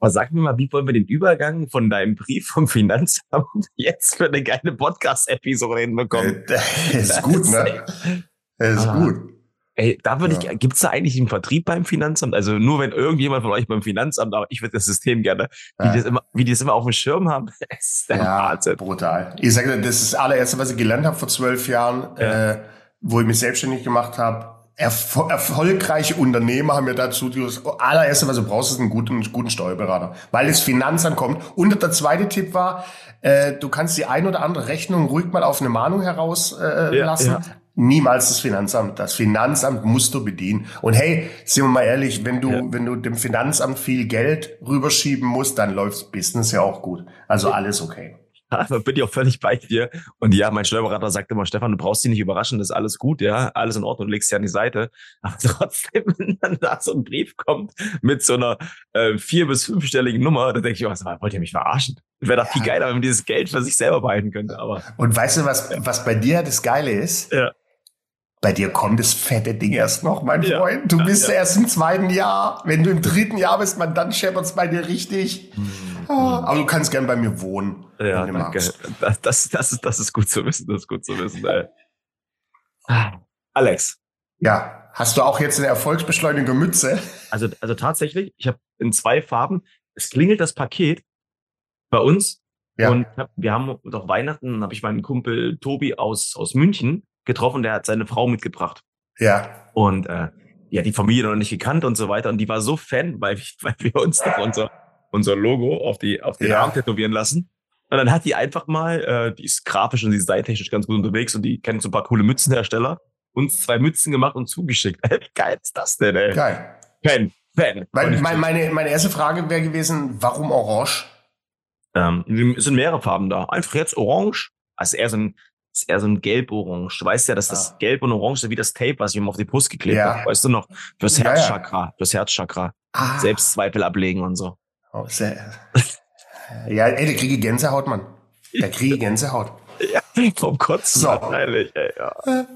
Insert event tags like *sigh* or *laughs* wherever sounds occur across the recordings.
Aber sag mir mal, wie wollen wir den Übergang von deinem Brief vom Finanzamt *laughs* jetzt für eine geile Podcast-Episode hinbekommen? Äh, *laughs* ist gut, ne? Ist ah. gut. Ey, da würde ja. ich, gibt's da eigentlich einen Vertrieb beim Finanzamt? Also nur wenn irgendjemand von euch beim Finanzamt, aber ich würde das System gerne, wie, ja. das immer, wie die das immer auf dem Schirm haben, *laughs* ist der ja, Wahnsinn. brutal. Ich sage, das ist das allererste, was ich gelernt habe vor zwölf Jahren, ja. äh, wo ich mich selbstständig gemacht habe Erfol erfolgreiche Unternehmer haben mir dazu das allererste, was du brauchst, ist einen guten, guten Steuerberater, weil das Finanzamt kommt. Und der zweite Tipp war, äh, du kannst die ein oder andere Rechnung ruhig mal auf eine Mahnung herauslassen. Äh, ja, ja. Niemals das Finanzamt. Das Finanzamt musst du bedienen. Und hey, sind wir mal ehrlich, wenn du, ja. wenn du dem Finanzamt viel Geld rüberschieben musst, dann läuft's Business ja auch gut. Also alles okay. *laughs* da bin ich auch völlig bei dir. Und ja, mein Steuerberater sagt immer, Stefan, du brauchst dich nicht überraschen, das ist alles gut, ja, alles in Ordnung, legst ja an die Seite. Aber *laughs* trotzdem, wenn dann da so ein Brief kommt mit so einer äh, vier- bis fünfstelligen Nummer, dann denke ich, was, wollt ihr mich verarschen? Wäre doch ja. viel geiler, wenn man dieses Geld für sich selber behalten könnte. Aber Und weißt du, was, was bei dir das Geile ist? Ja. Bei dir kommt das fette Ding erst noch, mein ja. Freund. Du ja, bist ja. erst im zweiten Jahr. Wenn du im dritten Jahr bist, man, dann scheppert's bei dir richtig. Hm. Ah, aber du kannst gern bei mir wohnen. Ja, danke. Das, das, das, ist, das ist gut zu wissen. Das ist gut zu wissen. Ey. Alex. Ja, hast du auch jetzt eine erfolgsbeschleunigende Mütze? Also, also tatsächlich, ich habe in zwei Farben. Es klingelt das Paket bei uns. Ja. Und hab, wir haben doch Weihnachten, habe ich meinen Kumpel Tobi aus, aus München getroffen, der hat seine Frau mitgebracht. Ja. Und äh, ja, die Familie noch nicht gekannt und so weiter. Und die war so Fan, weil, *laughs* weil wir uns doch unser, unser Logo auf die, auf den ja. Arm tätowieren lassen. Und dann hat die einfach mal, äh, die ist grafisch und seitechnisch ganz gut unterwegs und die kennt so ein paar coole Mützenhersteller, uns zwei Mützen gemacht und zugeschickt. *laughs* Wie geil ist das denn, ey? Geil. Fan, Fan. Meine, meine, meine erste Frage wäre gewesen, warum orange? Ähm, es sind mehrere Farben da. Einfach jetzt orange. Also eher so ein, ist eher so ein gelb-orange. Du weißt ja, dass das ah. Gelb und Orange ist wie das Tape, was ich ihm auf die Brust geklebt ja. habe. Weißt du noch? Fürs Herzchakra. Ja. Fürs Herzchakra. Ah. Selbstzweifel ablegen und so. Oh, sehr. ja, ey, der kriege Gänsehaut, Mann. Der kriege Gänsehaut. ja, vom Kotzen. So. Wahrscheinlich, ey, ja.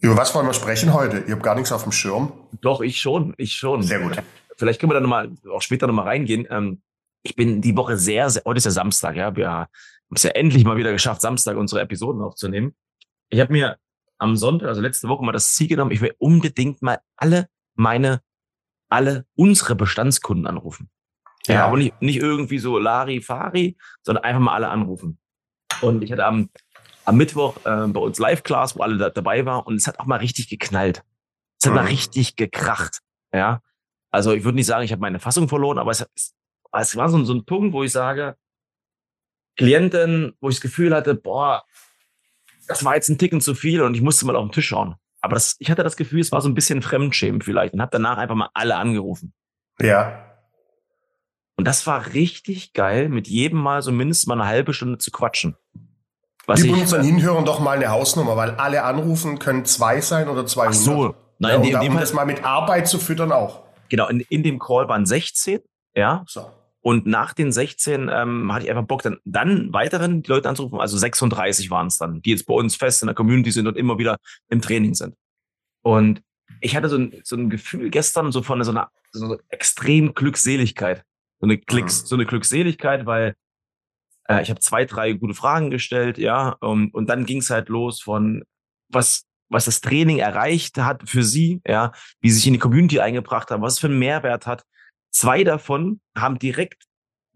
Über was wollen wir sprechen heute? Ihr habt gar nichts auf dem Schirm. Doch, ich schon, ich schon. Sehr gut. Vielleicht können wir da nochmal, auch später nochmal reingehen. Ähm, ich bin die Woche sehr, sehr, heute ist ja Samstag, ja. Wir es ja endlich mal wieder geschafft, Samstag unsere Episoden aufzunehmen. Ich habe mir am Sonntag, also letzte Woche mal das Ziel genommen, ich will unbedingt mal alle meine, alle unsere Bestandskunden anrufen. Ja, ja aber nicht, nicht irgendwie so Lari-Fari, sondern einfach mal alle anrufen. Und ich hatte am, am Mittwoch äh, bei uns Live-Class, wo alle da, dabei waren, und es hat auch mal richtig geknallt. Es hat mhm. mal richtig gekracht. Ja. Also ich würde nicht sagen, ich habe meine Fassung verloren, aber es, es war so, so ein Punkt, wo ich sage, Klienten, wo ich das Gefühl hatte, boah, das war jetzt ein Ticken zu viel und ich musste mal auf den Tisch schauen. Aber das, ich hatte das Gefühl, es war so ein bisschen Fremdschämen vielleicht und habe danach einfach mal alle angerufen. Ja. Und das war richtig geil, mit jedem Mal so mindestens mal eine halbe Stunde zu quatschen. Was Die von Ihnen hören doch mal eine Hausnummer, weil alle anrufen können zwei sein oder 200. Ach so. Nein, ja, und um das mal mit Arbeit zu füttern auch. Genau, in, in dem Call waren 16, ja. So. Und nach den 16 ähm, hatte ich einfach Bock, dann, dann weiteren die Leute anzurufen. Also 36 waren es dann, die jetzt bei uns fest in der Community sind und immer wieder im Training sind. Und ich hatte so ein, so ein Gefühl gestern so von so einer, so einer extrem Glückseligkeit. So eine, Klicks, mhm. so eine Glückseligkeit, weil äh, ich habe zwei, drei gute Fragen gestellt, ja. Um, und dann ging es halt los von was was das Training erreicht hat für sie, ja, wie sie sich in die Community eingebracht haben, was es für einen Mehrwert hat, Zwei davon haben direkt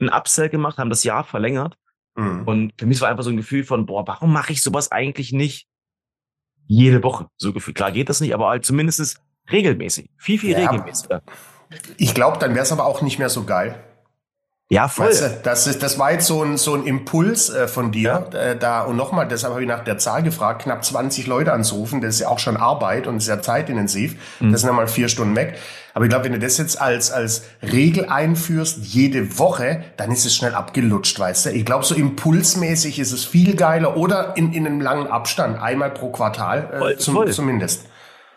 ein Upsell gemacht, haben das Jahr verlängert. Mhm. Und für mich war einfach so ein Gefühl von, boah, warum mache ich sowas eigentlich nicht jede Woche? So Gefühl, klar geht das nicht, aber halt zumindest regelmäßig. Viel, viel ja, regelmäßiger. Ich glaube, dann wäre es aber auch nicht mehr so geil. Ja, voll. Weißt du, das, ist, das war jetzt so ein, so ein Impuls äh, von dir. Äh, da Und nochmal, deshalb habe ich nach der Zahl gefragt, knapp 20 Leute anzurufen, das ist ja auch schon Arbeit und ist ja zeitintensiv. Mhm. Das sind nochmal vier Stunden weg. Aber ich glaube, wenn du das jetzt als, als Regel einführst, jede Woche, dann ist es schnell abgelutscht, weißt du? Ich glaube, so impulsmäßig ist es viel geiler oder in, in einem langen Abstand, einmal pro Quartal äh, voll, zum, voll. zumindest.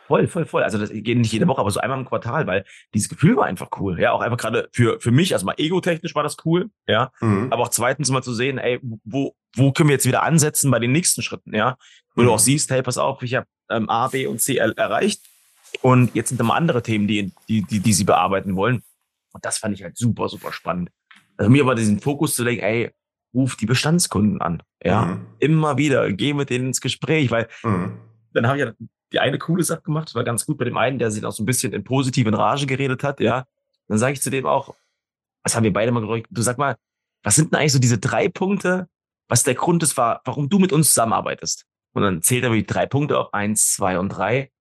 Voll, voll, voll. Also das geht nicht jede Woche, aber so einmal im Quartal, weil dieses Gefühl war einfach cool. Ja, auch einfach gerade für, für mich, also mal ego-technisch war das cool, ja. Mhm. Aber auch zweitens mal zu sehen, ey, wo, wo können wir jetzt wieder ansetzen bei den nächsten Schritten, ja. Wo mhm. du auch siehst, hey, pass auf, ich habe ähm, A, B und C erreicht. Und jetzt sind da mal andere Themen, die, die, die, die sie bearbeiten wollen. Und das fand ich halt super, super spannend. Also mir aber diesen Fokus zu legen, ey, ruf die Bestandskunden an. Ja, mhm. immer wieder, geh mit denen ins Gespräch, weil mhm. dann habe ich ja die eine coole Sache gemacht, das war ganz gut bei dem einen, der sich auch so ein bisschen in positiven Rage geredet hat, ja. Dann sage ich zu dem auch, was haben wir beide mal gerückt, du sag mal, was sind denn eigentlich so diese drei Punkte, was der Grund ist, war, warum du mit uns zusammenarbeitest? Und dann zählt er mir die drei Punkte auf, eins, zwei und drei.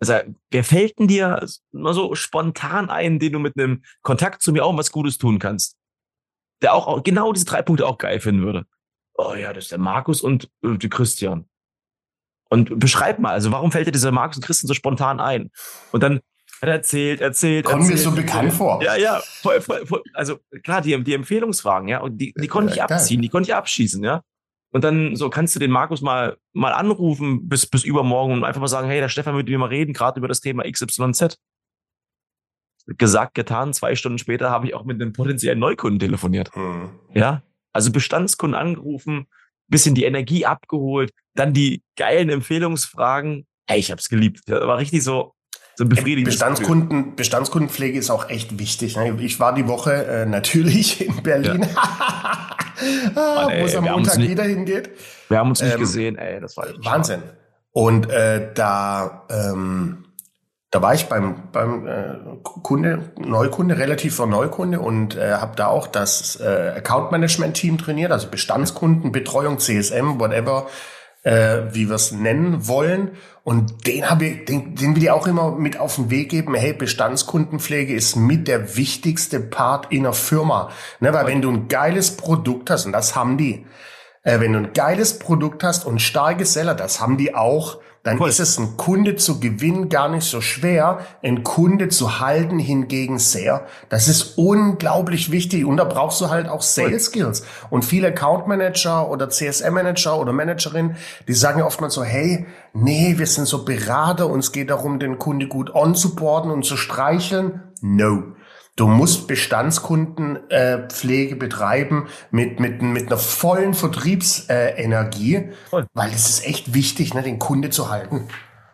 Also, wer fällt denn dir mal so spontan ein, den du mit einem Kontakt zu mir auch was Gutes tun kannst? Der auch genau diese drei Punkte auch geil finden würde. Oh ja, das ist der Markus und äh, der Christian. Und beschreib mal, also warum fällt dir dieser Markus und Christian so spontan ein? Und dann hat er erzählt, erzählt. Kommen mir so bekannt vor. Ja, ja, voll, voll, voll, also klar, die, die Empfehlungsfragen, ja, und die, die konnte ich abziehen, die konnte ich abschießen, ja. Und dann so kannst du den Markus mal, mal anrufen bis, bis übermorgen und einfach mal sagen, hey, der Stefan würde mir mal reden, gerade über das Thema XYZ. Gesagt, getan, zwei Stunden später habe ich auch mit einem potenziellen Neukunden telefoniert. Mhm. Ja, also Bestandskunden angerufen, bisschen die Energie abgeholt, dann die geilen Empfehlungsfragen. Hey, ich hab's geliebt. Das war richtig so, so befriedigend. Bestandskunden, Bestandskundenpflege ist auch echt wichtig. Ne? Ich war die Woche äh, natürlich *laughs* in Berlin, ja. *laughs* ah, wo es am Montag wieder hingeht. Wir haben uns nicht ähm, gesehen, ey, das war Wahnsinn. Und äh, da ähm, da war ich beim, beim äh, Kunde, Neukunde, relativ vor Neukunde und äh, habe da auch das äh, Account Management Team trainiert, also Bestandskundenbetreuung, CSM, whatever, äh, wie wir es nennen wollen. Und den habe ich, den, den will ich auch immer mit auf den Weg geben. Hey, Bestandskundenpflege ist mit der wichtigste Part in einer Firma. Ne, weil wenn du ein geiles Produkt hast, und das haben die, äh, wenn du ein geiles Produkt hast und starke Seller, das haben die auch, dann Voll. ist es ein Kunde zu gewinnen gar nicht so schwer, ein Kunde zu halten hingegen sehr. Das ist unglaublich wichtig und da brauchst du halt auch Sales Skills. Und viele Account Manager oder CSM Manager oder Managerin, die sagen ja oftmals so, hey, nee, wir sind so Berater, uns geht darum, den Kunde gut on-supporten und zu streicheln. No. Du musst Bestandskundenpflege äh, betreiben mit, mit, mit einer vollen Vertriebsenergie, äh, weil es ist echt wichtig, ne, den Kunde zu halten.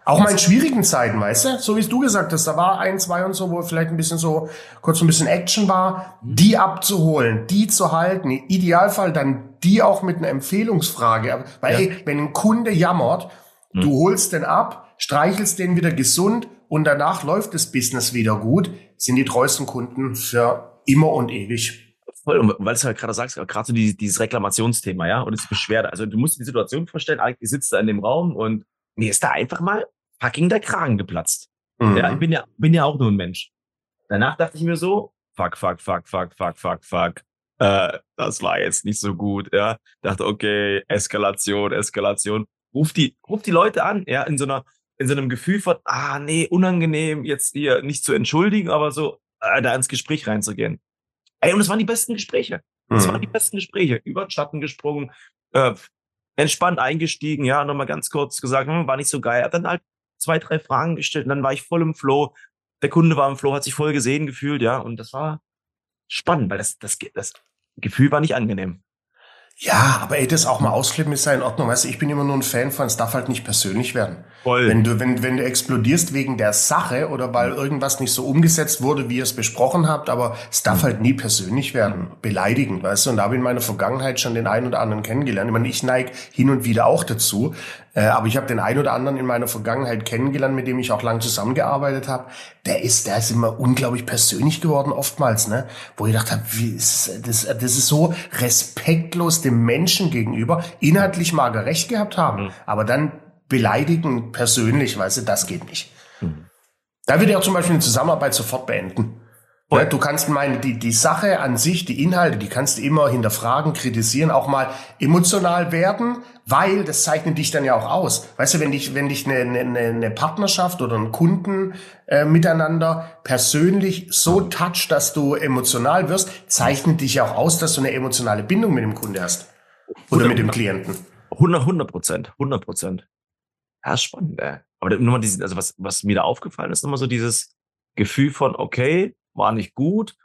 Auch mal in schwierigen Zeiten, weißt du? So wie es du gesagt hast, da war ein, zwei und so, wo vielleicht ein bisschen so, kurz ein bisschen Action war, die abzuholen, die zu halten. Im Idealfall dann die auch mit einer Empfehlungsfrage. Weil, ja. ey, wenn ein Kunde jammert, mhm. du holst den ab, streichelst den wieder gesund und danach läuft das Business wieder gut, sind die treuesten Kunden für immer und ewig. Voll, und weil du halt gerade sagst, gerade so die, dieses Reklamationsthema, ja, und das Beschwerde. Also du musst dir die Situation vorstellen, ich sitze da in dem Raum und mir ist da einfach mal fucking der Kragen geplatzt. Mhm. Ja, ich bin ja, bin ja auch nur ein Mensch. Danach dachte ich mir so, fuck, fuck, fuck, fuck, fuck, fuck, fuck. Äh, das war jetzt nicht so gut, ja. Dachte, okay, Eskalation, Eskalation. Ruf die, ruf die Leute an, ja, in so einer, in so einem Gefühl von, ah, nee, unangenehm, jetzt hier nicht zu entschuldigen, aber so äh, da ins Gespräch reinzugehen. Ey, und es waren die besten Gespräche. Es mhm. waren die besten Gespräche. Über den Schatten gesprungen, äh, entspannt eingestiegen, ja, nochmal ganz kurz gesagt, hm, war nicht so geil. Hat dann halt zwei, drei Fragen gestellt und dann war ich voll im Flow. Der Kunde war im Flow, hat sich voll gesehen gefühlt, ja, und das war spannend, weil das, das, das Gefühl war nicht angenehm. Ja, aber ey, das auch mal ausklippen ist ja in Ordnung. Weißt du, ich bin immer nur ein Fan von, es darf halt nicht persönlich werden. Voll. Wenn du, wenn, wenn du explodierst wegen der Sache oder weil irgendwas nicht so umgesetzt wurde, wie ihr es besprochen habt, aber es darf halt nie persönlich werden. Beleidigend, weißt du? Und da habe ich in meiner Vergangenheit schon den einen oder anderen kennengelernt. Ich meine, ich neige hin und wieder auch dazu. Äh, aber ich habe den einen oder anderen in meiner Vergangenheit kennengelernt, mit dem ich auch lange zusammengearbeitet habe. Der ist, der ist immer unglaublich persönlich geworden oftmals, ne? Wo ich gedacht habe, wie ist das, das ist so respektlos dem Menschen gegenüber. Inhaltlich mag er recht gehabt haben, mhm. aber dann beleidigen persönlich, weißt du, das geht nicht. Mhm. Da würde ich auch zum Beispiel eine Zusammenarbeit sofort beenden. Ja, du kannst meine, die, die Sache an sich, die Inhalte, die kannst du immer hinterfragen, kritisieren, auch mal emotional werden, weil das zeichnet dich dann ja auch aus. Weißt du, wenn dich, wenn dich eine, eine, eine Partnerschaft oder ein Kunden äh, miteinander persönlich so toucht, dass du emotional wirst, zeichnet dich ja auch aus, dass du eine emotionale Bindung mit dem Kunde hast. Oder 100, mit dem Klienten. 100 Prozent, 100 Prozent. Ja, spannend, ey. Aber nur mal diese, also was, was mir da aufgefallen ist, nochmal so dieses Gefühl von, okay, war nicht gut,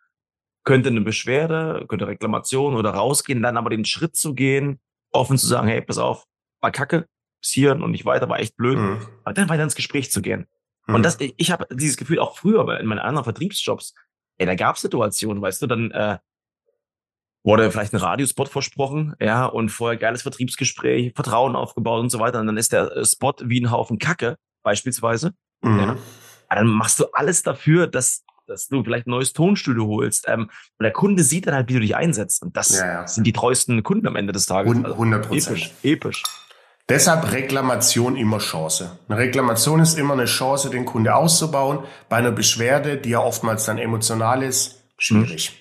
könnte eine Beschwerde, könnte Reklamation oder rausgehen, dann aber den Schritt zu gehen, offen zu sagen, hey, pass auf, war kacke, bis hier und nicht weiter, war echt blöd, mhm. aber dann weiter ins Gespräch zu gehen. Mhm. Und das, ich habe dieses Gefühl auch früher in meinen anderen Vertriebsjobs, ey, da gab es Situationen, weißt du, dann äh, wurde vielleicht ein Radiospot versprochen, ja, und vorher geiles Vertriebsgespräch, Vertrauen aufgebaut und so weiter. Und dann ist der äh, Spot wie ein Haufen Kacke, beispielsweise. Mhm. Ja. Dann machst du alles dafür, dass, dass du vielleicht ein neues Tonstudio holst. Ähm, und der Kunde sieht dann halt, wie du dich einsetzt. Und das ja, ja. sind die treuesten Kunden am Ende des Tages. 100 Prozent. Also episch, episch. Deshalb Reklamation immer Chance. Eine Reklamation ist immer eine Chance, den Kunde auszubauen. Bei einer Beschwerde, die ja oftmals dann emotional ist, schwierig. Hm.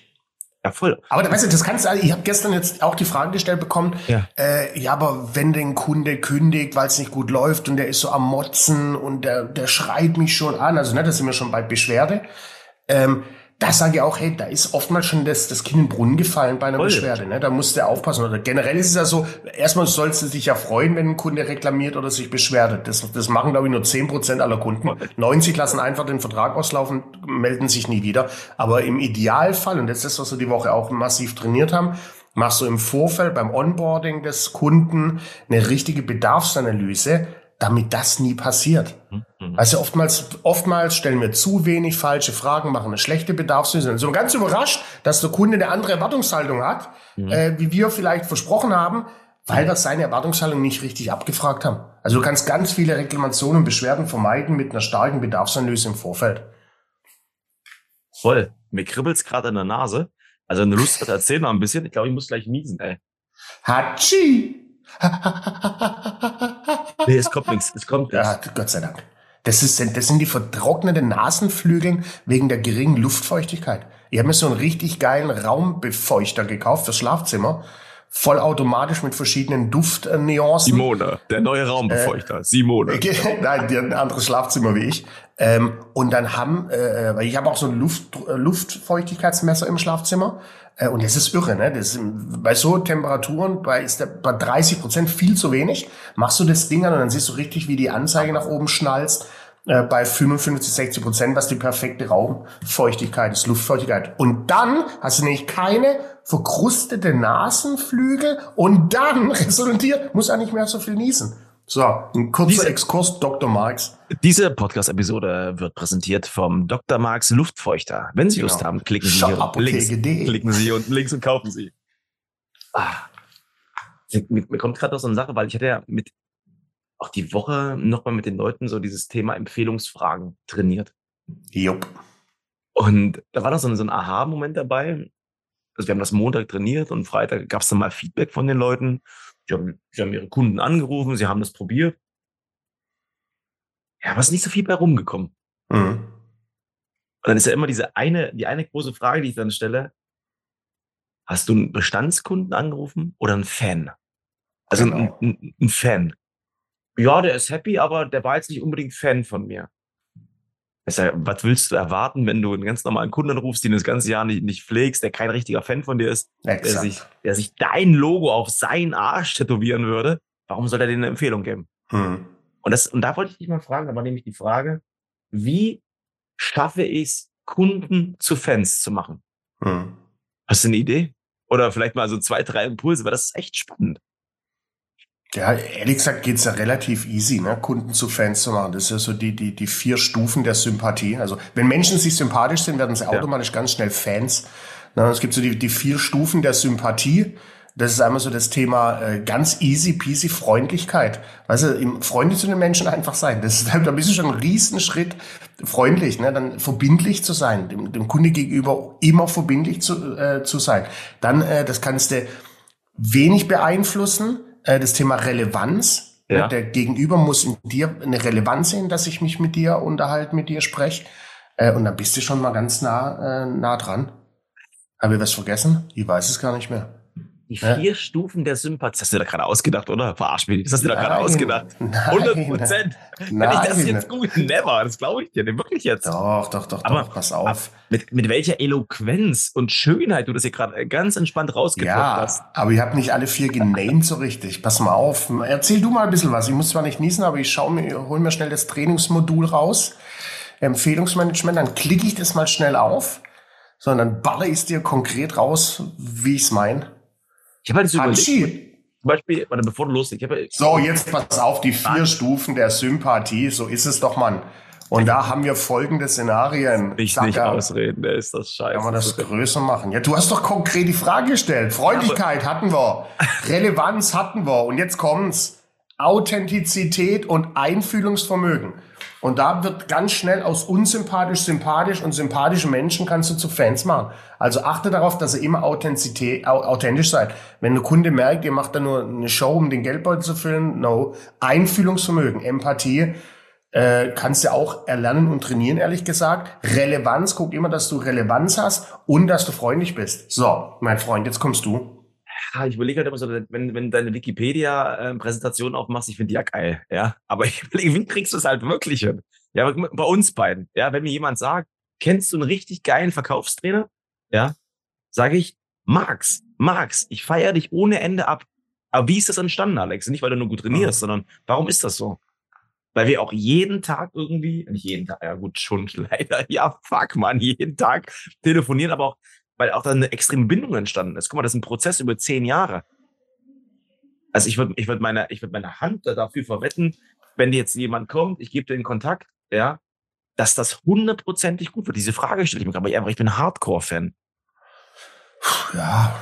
Ja, voll. Aber weißt du, das kannst du, ich habe gestern jetzt auch die Frage gestellt bekommen, ja, äh, ja aber wenn den Kunde kündigt, weil es nicht gut läuft und der ist so am Motzen und der, der schreit mich schon an, also ne, da sind wir schon bei Beschwerde, ähm, da sage ich auch, hey, da ist oftmals schon das, das Kind in den Brunnen gefallen bei einer Voll. Beschwerde. Ne? Da musst du aufpassen. Oder generell ist es ja so, erstmal sollst du dich ja freuen, wenn ein Kunde reklamiert oder sich beschwert. Das, das machen, glaube ich, nur zehn Prozent aller Kunden. 90 lassen einfach den Vertrag auslaufen, melden sich nie wieder. Aber im Idealfall, und das ist das, was wir die Woche auch massiv trainiert haben, machst du im Vorfeld beim Onboarding des Kunden eine richtige Bedarfsanalyse damit das nie passiert. Mhm. Also oftmals, oftmals stellen wir zu wenig falsche Fragen, machen eine schlechte Bedarfslösung. So ganz überrascht, dass der Kunde eine andere Erwartungshaltung hat, mhm. äh, wie wir vielleicht versprochen haben, weil wir seine Erwartungshaltung nicht richtig abgefragt haben. Also du kannst ganz viele Reklamationen und Beschwerden vermeiden mit einer starken Bedarfsanalyse im Vorfeld. Voll. Mir kribbelt's gerade in der Nase. Also eine Lust hat, erzähl mal ein bisschen. Ich glaube, ich muss gleich niesen, ey. Hatschi! nee, es kommt nichts. Es kommt nichts. Ja, Gott sei Dank. Das, ist, das sind die vertrockneten Nasenflügeln wegen der geringen Luftfeuchtigkeit. Ich habe mir so einen richtig geilen Raumbefeuchter gekauft fürs Schlafzimmer. Vollautomatisch mit verschiedenen Duftnuancen. Simone, der neue Raumbefeuchter. Äh, Simone. *laughs* Nein, die hat ein anderes Schlafzimmer wie ich. Ähm, und dann haben, äh, weil ich habe auch so ein Luft, äh, Luftfeuchtigkeitsmesser im Schlafzimmer. Äh, und das ist irre, ne? Das ist, bei so Temperaturen, bei, ist der, bei 30 Prozent viel zu wenig. Machst du das Ding an und dann siehst du richtig, wie die Anzeige nach oben schnallst. Äh, bei 55, 60 Prozent, was die perfekte Raumfeuchtigkeit ist, Luftfeuchtigkeit. Und dann hast du nämlich keine verkrustete Nasenflügel und dann *laughs* resultiert, muss er nicht mehr so viel niesen. So, ein kurzer diese, Exkurs Dr. Marx. Diese Podcast-Episode wird präsentiert vom Dr. Marx Luftfeuchter. Wenn Sie genau. Lust haben, klicken Sie hier links, klicken Sie unten links und kaufen Sie. Ah. Mir, mir kommt gerade noch so eine Sache, weil ich hatte ja mit auch die Woche nochmal mit den Leuten so dieses Thema Empfehlungsfragen trainiert. Jupp. Und da war noch so ein, so ein Aha-Moment dabei. Also wir haben das Montag trainiert und Freitag gab es dann mal Feedback von den Leuten. Sie haben, sie haben ihre Kunden angerufen, sie haben das probiert. Ja, aber es ist nicht so viel bei rumgekommen. Mhm. Und dann ist ja immer diese eine, die eine große Frage, die ich dann stelle. Hast du einen Bestandskunden angerufen oder einen Fan? Also genau. ein, ein, ein Fan. Ja, der ist happy, aber der war jetzt nicht unbedingt Fan von mir. Ja, was willst du erwarten, wenn du einen ganz normalen Kunden rufst, den du das ganze Jahr nicht, nicht pflegst, der kein richtiger Fan von dir ist, der sich, der sich dein Logo auf seinen Arsch tätowieren würde? Warum soll er dir eine Empfehlung geben? Hm. Und, das, und da wollte ich dich mal fragen, aber nämlich die Frage, wie schaffe ich es, Kunden zu Fans zu machen? Hm. Hast du eine Idee? Oder vielleicht mal so zwei, drei Impulse, weil das ist echt spannend. Ja, ehrlich gesagt geht's ja relativ easy, ne? Kunden zu Fans zu machen. Das ist ja so die, die, die vier Stufen der Sympathie. Also wenn Menschen sich sympathisch sind, werden sie automatisch ganz schnell Fans. Na, es gibt so die, die vier Stufen der Sympathie. Das ist einmal so das Thema äh, ganz easy peasy Freundlichkeit. Weißt du, freundlich zu den Menschen einfach sein. Das ist, *laughs* da bist du schon ein Riesenschritt freundlich, ne? dann verbindlich zu sein, dem, dem Kunde gegenüber immer verbindlich zu, äh, zu sein. Dann, äh, das kannst du wenig beeinflussen, äh, das Thema Relevanz. Ja. Der Gegenüber muss in dir eine Relevanz sehen, dass ich mich mit dir unterhalte, mit dir spreche. Äh, und dann bist du schon mal ganz nah, äh, nah dran. Habe ich was vergessen? Ich weiß es gar nicht mehr. Die vier ja? Stufen der Sympathie. Das hast du dir da gerade ausgedacht, oder? Verarsch mich. Das hast du dir da gerade ausgedacht. 100 Prozent. Wenn ich das jetzt google, never. Das glaube ich dir. Wirklich jetzt. Doch, doch, doch, aber, doch. Pass auf. Mit, mit welcher Eloquenz und Schönheit du das hier gerade ganz entspannt rausgebracht ja, hast. aber ich habe nicht alle vier genamed so richtig. Pass mal auf. Erzähl du mal ein bisschen was. Ich muss zwar nicht niesen, aber ich schau mir, hol mir schnell das Trainingsmodul raus. Empfehlungsmanagement. Dann klicke ich das mal schnell auf. Sondern baller ich es dir konkret raus, wie ich es meine. Ich habe halt so überlegt, zum Beispiel, warte, bevor du loslegst. so, jetzt pass auf, die vier Stufen der Sympathie, so ist es doch, Mann. Und da haben wir folgende Szenarien. Ich nicht ausreden, der ist das scheiße. Kann man das größer machen? Ja, du hast doch konkret die Frage gestellt. Freundlichkeit ja, hatten wir. *laughs* Relevanz hatten wir. Und jetzt kommt's. Authentizität und Einfühlungsvermögen. Und da wird ganz schnell aus unsympathisch sympathisch und sympathischen Menschen kannst du zu Fans machen. Also achte darauf, dass ihr immer authentisch seid. Wenn ein Kunde merkt, ihr macht da nur eine Show, um den Geldbeutel zu füllen, no. Einfühlungsvermögen, Empathie, äh, kannst du auch erlernen und trainieren, ehrlich gesagt. Relevanz, guck immer, dass du Relevanz hast und dass du freundlich bist. So, mein Freund, jetzt kommst du ich überlege halt immer so, wenn, wenn deine Wikipedia-Präsentation aufmachst, ich finde die ja geil, ja. Aber ich *laughs* überlege, wie kriegst du es halt wirklich hin? Ja, bei uns beiden, ja, wenn mir jemand sagt, kennst du einen richtig geilen Verkaufstrainer? Ja, sage ich, Max, Max, ich feiere dich ohne Ende ab. Aber wie ist das entstanden, Alex? Nicht, weil du nur gut trainierst, mhm. sondern warum ist das so? Weil wir auch jeden Tag irgendwie, nicht jeden Tag, ja gut, schon *laughs* leider, ja, fuck, man, jeden Tag telefonieren, aber auch weil auch da eine extreme Bindung entstanden ist. Guck mal, das ist ein Prozess über zehn Jahre. Also ich würde ich würd meine, würd meine Hand dafür verwetten, wenn jetzt jemand kommt, ich gebe dir den Kontakt, ja, dass das hundertprozentig gut wird. Diese Frage stelle ich mir gerade, aber ich bin Hardcore-Fan. Ja,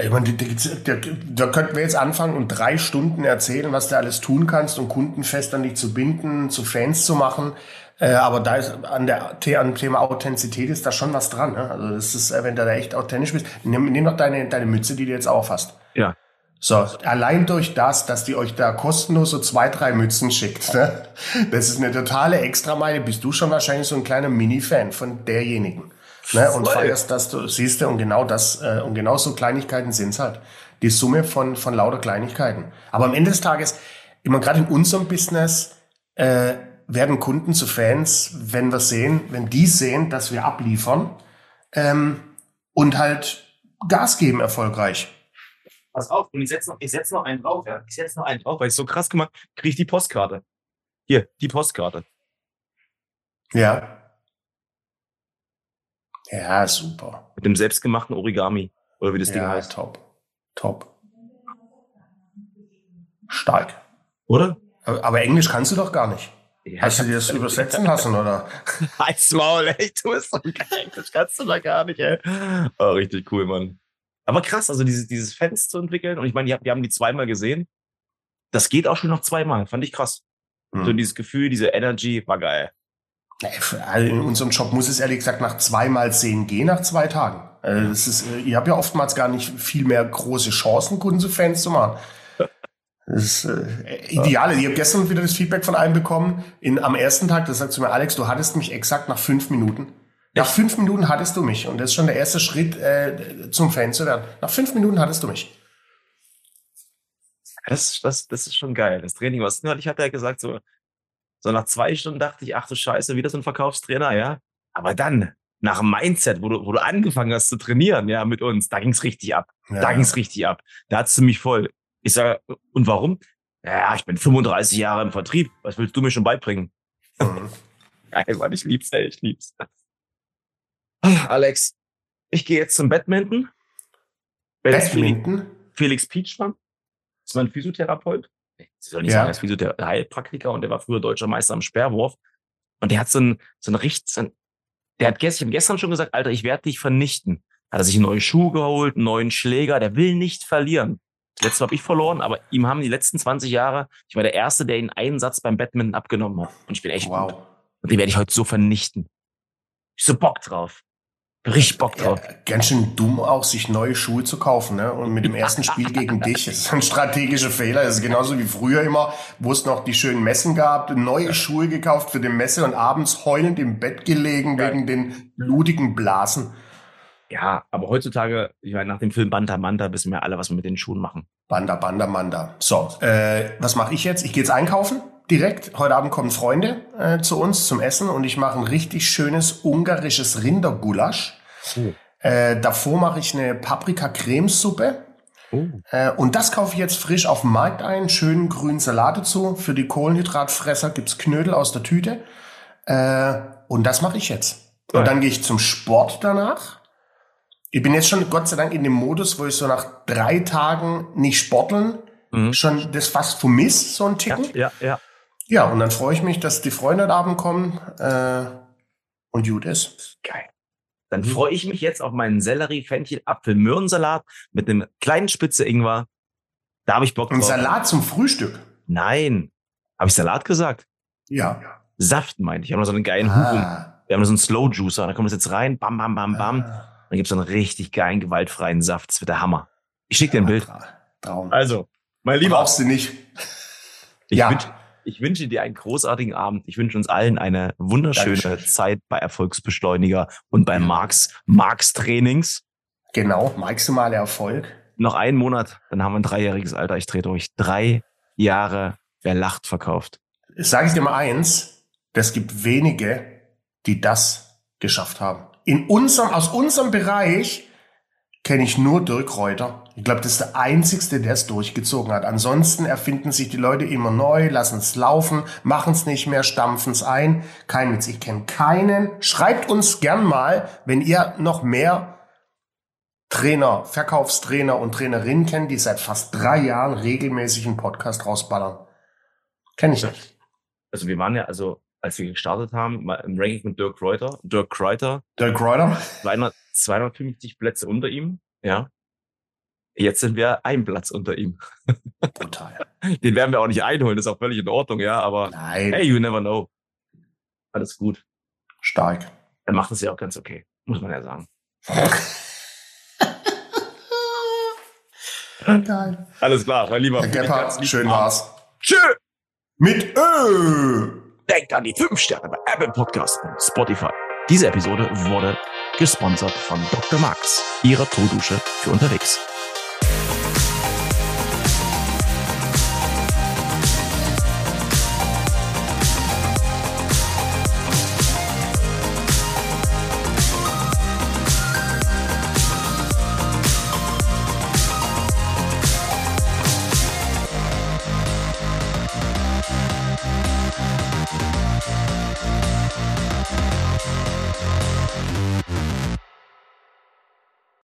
ich meine, da, da könnten wir jetzt anfangen und drei Stunden erzählen, was du alles tun kannst, um Kunden fest an dich zu binden, zu Fans zu machen. Äh, aber da ist an der an dem Thema Authentizität ist da schon was dran. Ne? Also das ist, äh, wenn du da echt authentisch bist, nimm, nimm doch deine, deine Mütze, die du jetzt auch hast. Ja. So, allein durch das, dass die euch da kostenlos so zwei, drei Mützen schickt, ne? das ist eine totale Extrameile, bist du schon wahrscheinlich so ein kleiner Mini-Fan von derjenigen. Ne? Und feierst, dass du siehst und genau das, äh, und genau so Kleinigkeiten sind's halt. Die Summe von, von lauter Kleinigkeiten. Aber am Ende des Tages, immer gerade in unserem Business, äh, werden Kunden zu Fans, wenn wir sehen, wenn die sehen, dass wir abliefern ähm, und halt Gas geben erfolgreich. Pass auf, und ich setze noch, ich setz noch einen drauf, ja. Ich setze noch einen drauf, weil ich so krass gemacht kriege ich die Postkarte. Hier, die Postkarte. Ja. Ja, super. Mit dem selbstgemachten Origami. Oder wie das ja, Ding heißt. Top. Top. Stark. Oder? Aber Englisch kannst du doch gar nicht. Ja, Hast du dir das übersetzen lassen, oder? *laughs* Als Maul, ey, du bist doch geil. Das kannst du da gar nicht, ey. Oh, richtig cool, Mann. Aber krass, also dieses, dieses Fans zu entwickeln. Und ich meine, wir haben die zweimal gesehen. Das geht auch schon noch zweimal. Fand ich krass. Hm. So dieses Gefühl, diese Energy war geil. In unserem Job muss es ehrlich gesagt nach zweimal sehen gehen, nach zwei Tagen. Also das ist, äh, ihr habt ja oftmals gar nicht viel mehr große Chancen, Kunden zu Fans zu machen. Das ist äh, ideal. Ich habe gestern wieder das Feedback von einem bekommen. In, am ersten Tag, das sagt zu mir, Alex, du hattest mich exakt nach fünf Minuten. Nach fünf Minuten hattest du mich. Und das ist schon der erste Schritt äh, zum Fan zu werden. Nach fünf Minuten hattest du mich. Das, das, das ist schon geil. Das Training, was neulich hat er gesagt, so, so nach zwei Stunden dachte ich, ach du Scheiße, wieder so ein Verkaufstrainer, ja. Aber dann, nach dem Mindset, wo du, wo du angefangen hast zu trainieren, ja, mit uns, da ging's richtig ab. Ja. Da ging's richtig ab. Da hat's du mich voll. Ich sage, und warum? Ja, ich bin 35 Jahre im Vertrieb. Was willst du mir schon beibringen? Mhm. *laughs* Geil, Mann, ich lieb's, ey, ich lieb's. Alex, ich gehe jetzt zum Badminton. Badminton? Felix Pietschmann. Das ist mein Physiotherapeut. Ich soll nicht ja. sagen, er ist Physiotherapeutiker und der war früher deutscher Meister am Sperrwurf. Und der hat so ein, so ein richtig, so ein, der hat gestern, ich habe gestern schon gesagt, Alter, ich werde dich vernichten. Hat er sich einen neuen Schuh geholt, einen neuen Schläger, der will nicht verlieren. Letztes habe ich verloren, aber ihm haben die letzten 20 Jahre, ich war der Erste, der ihn einen Satz beim Badminton abgenommen hat. Und ich bin echt wow. gut. Und den werde ich heute so vernichten. Ich so Bock drauf. Richtig Bock drauf. Ja, ganz schön dumm auch, sich neue Schuhe zu kaufen, ne? Und mit dem ersten Spiel gegen *laughs* dich ist ein strategischer Fehler. Das ist genauso wie früher immer, wo es noch die schönen Messen gab, neue Schuhe gekauft für die Messe und abends heulend im Bett gelegen wegen den blutigen Blasen. Ja, aber heutzutage, ich meine, nach dem Film Banda Manda wissen wir alle, was wir mit den Schuhen machen. Banda, Banda, Manda. So, äh, was mache ich jetzt? Ich gehe jetzt einkaufen direkt. Heute Abend kommen Freunde äh, zu uns zum Essen und ich mache ein richtig schönes ungarisches Rindergulasch. Oh. Äh, davor mache ich eine Paprika-Cremesuppe. Oh. Äh, und das kaufe ich jetzt frisch auf dem Markt ein. Schönen grünen Salat dazu. Für die Kohlenhydratfresser gibt's Knödel aus der Tüte. Äh, und das mache ich jetzt. Und dann gehe ich zum Sport danach. Ich bin jetzt schon Gott sei Dank in dem Modus, wo ich so nach drei Tagen nicht sporteln mhm. schon das fast vermisst, so ein Ticken. Ja, ja, ja. Ja, und dann freue ich mich, dass die Freunde heute Abend kommen äh, und gut ist. Geil. Dann mhm. freue ich mich jetzt auf meinen Sellerie, Fenchel, Apfel, Möhrensalat mit einem kleinen Spitze Ingwer. Da habe ich Bock drauf. Ein Salat zum Frühstück? Nein. Habe ich Salat gesagt? Ja. Saft meinte ich. Ich habe noch so einen geilen ah. Huren. Wir haben so einen Slow Juicer. Da kommt das jetzt rein. Bam, bam, bam, bam. Ah. Dann gibt es so einen richtig geilen, gewaltfreien Saft. Das wird der Hammer. Ich schicke dir ein Bild. Traum. Also, mein Lieber. Brauchst du nicht. Ich ja. Wünsch, ich wünsche dir einen großartigen Abend. Ich wünsche uns allen eine wunderschöne Dankeschön. Zeit bei Erfolgsbeschleuniger und bei Marx, Marx Trainings. Genau, maximale Erfolg. Noch einen Monat, dann haben wir ein dreijähriges Alter. Ich drehe durch. Drei Jahre, wer lacht, verkauft. Sage ich dir mal eins, es gibt wenige, die das geschafft haben. In unserem, aus unserem Bereich kenne ich nur Dirk Reuter. Ich glaube, das ist der Einzigste, der es durchgezogen hat. Ansonsten erfinden sich die Leute immer neu, lassen es laufen, machen es nicht mehr, stampfen es ein. Kein Witz, ich kenne keinen. Schreibt uns gern mal, wenn ihr noch mehr Trainer, Verkaufstrainer und Trainerinnen kennt, die seit fast drei Jahren regelmäßig einen Podcast rausballern. Kenne ich nicht. Also wir waren ja, also als wir gestartet haben, im Ranking mit Dirk Reuter, Dirk Kräuter. Dirk Reuter. 250 Plätze unter ihm, ja. Jetzt sind wir ein Platz unter ihm. Brutal. *laughs* Den werden wir auch nicht einholen, das ist auch völlig in Ordnung, ja, aber Nein. hey, you never know. Alles gut. Stark. Er macht es ja auch ganz okay, muss man ja sagen. Geil. Alles klar, mein Lieber. Herr Gebhardt, schön war's. Tschö. Mit Ö. Denkt an die 5 Sterne bei Apple Podcast und Spotify. Diese Episode wurde gesponsert von Dr. Max, ihrer Todusche für unterwegs.